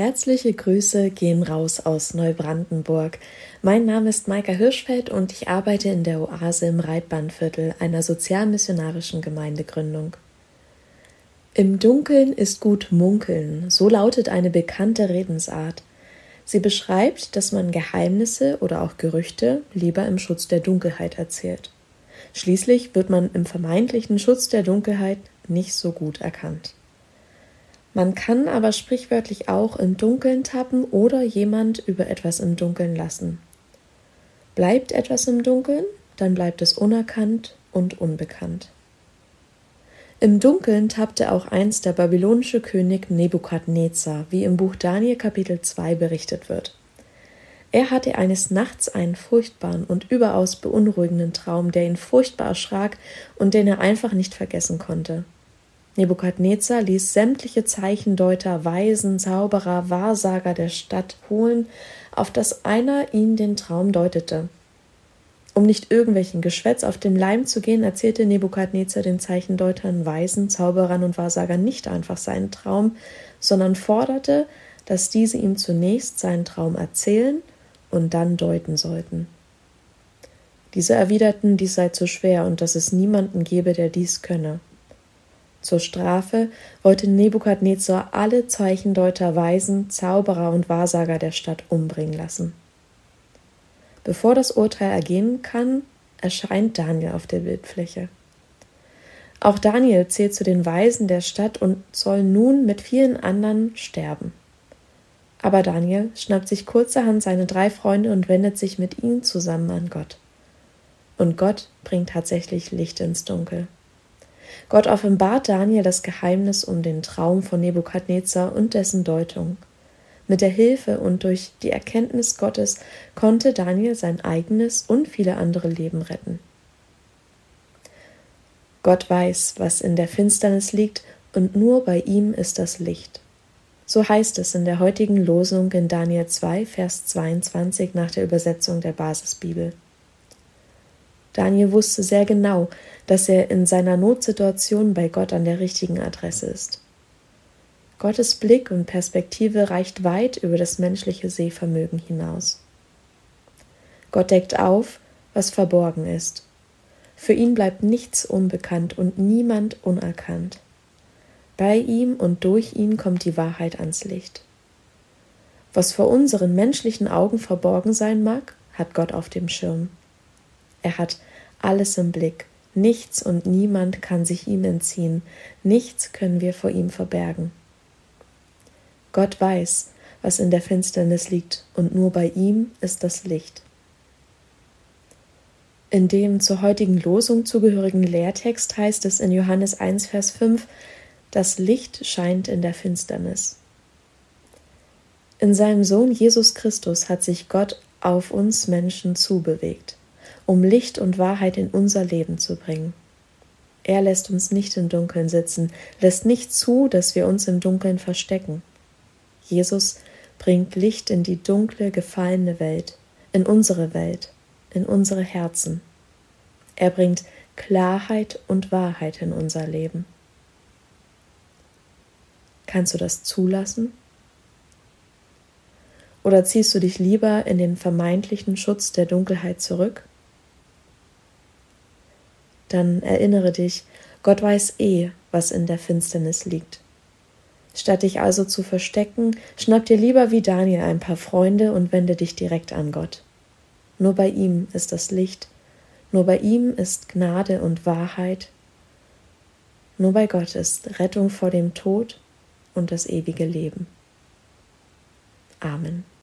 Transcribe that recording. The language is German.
Herzliche Grüße gehen raus aus Neubrandenburg. Mein Name ist Maika Hirschfeld und ich arbeite in der Oase im Reitbahnviertel einer sozialmissionarischen Gemeindegründung. Im Dunkeln ist gut munkeln, so lautet eine bekannte Redensart. Sie beschreibt, dass man Geheimnisse oder auch Gerüchte lieber im Schutz der Dunkelheit erzählt. Schließlich wird man im vermeintlichen Schutz der Dunkelheit nicht so gut erkannt. Man kann aber sprichwörtlich auch im Dunkeln tappen oder jemand über etwas im Dunkeln lassen. Bleibt etwas im Dunkeln, dann bleibt es unerkannt und unbekannt. Im Dunkeln tappte auch einst der babylonische König Nebukadnezar, wie im Buch Daniel Kapitel 2 berichtet wird. Er hatte eines Nachts einen furchtbaren und überaus beunruhigenden Traum, der ihn furchtbar erschrak und den er einfach nicht vergessen konnte. Nebukadnezar ließ sämtliche Zeichendeuter, Weisen, Zauberer, Wahrsager der Stadt holen, auf dass einer ihm den Traum deutete. Um nicht irgendwelchen Geschwätz auf den Leim zu gehen, erzählte Nebukadnezar den Zeichendeutern, Weisen, Zauberern und Wahrsagern nicht einfach seinen Traum, sondern forderte, dass diese ihm zunächst seinen Traum erzählen und dann deuten sollten. Diese erwiderten, dies sei zu schwer und dass es niemanden gebe, der dies könne. Zur Strafe wollte Nebukadnezar alle Zeichendeuter, Weisen, Zauberer und Wahrsager der Stadt umbringen lassen. Bevor das Urteil ergehen kann, erscheint Daniel auf der Bildfläche. Auch Daniel zählt zu den Weisen der Stadt und soll nun mit vielen anderen sterben. Aber Daniel schnappt sich kurzerhand seine drei Freunde und wendet sich mit ihnen zusammen an Gott. Und Gott bringt tatsächlich Licht ins Dunkel. Gott offenbart Daniel das Geheimnis um den Traum von Nebukadnezar und dessen Deutung. Mit der Hilfe und durch die Erkenntnis Gottes konnte Daniel sein eigenes und viele andere Leben retten. Gott weiß, was in der Finsternis liegt, und nur bei ihm ist das Licht. So heißt es in der heutigen Losung in Daniel 2, Vers 22 nach der Übersetzung der Basisbibel. Daniel wusste sehr genau, dass er in seiner Notsituation bei Gott an der richtigen Adresse ist. Gottes Blick und Perspektive reicht weit über das menschliche Sehvermögen hinaus. Gott deckt auf, was verborgen ist. Für ihn bleibt nichts unbekannt und niemand unerkannt. Bei ihm und durch ihn kommt die Wahrheit ans Licht. Was vor unseren menschlichen Augen verborgen sein mag, hat Gott auf dem Schirm. Er hat alles im Blick. Nichts und niemand kann sich ihm entziehen. Nichts können wir vor ihm verbergen. Gott weiß, was in der Finsternis liegt, und nur bei ihm ist das Licht. In dem zur heutigen Losung zugehörigen Lehrtext heißt es in Johannes 1, Vers 5, das Licht scheint in der Finsternis. In seinem Sohn Jesus Christus hat sich Gott auf uns Menschen zubewegt um Licht und Wahrheit in unser Leben zu bringen. Er lässt uns nicht im Dunkeln sitzen, lässt nicht zu, dass wir uns im Dunkeln verstecken. Jesus bringt Licht in die dunkle, gefallene Welt, in unsere Welt, in unsere Herzen. Er bringt Klarheit und Wahrheit in unser Leben. Kannst du das zulassen? Oder ziehst du dich lieber in den vermeintlichen Schutz der Dunkelheit zurück? Dann erinnere dich, Gott weiß eh, was in der Finsternis liegt. Statt dich also zu verstecken, schnapp dir lieber wie Daniel ein paar Freunde und wende dich direkt an Gott. Nur bei ihm ist das Licht, nur bei ihm ist Gnade und Wahrheit, nur bei Gott ist Rettung vor dem Tod und das ewige Leben. Amen.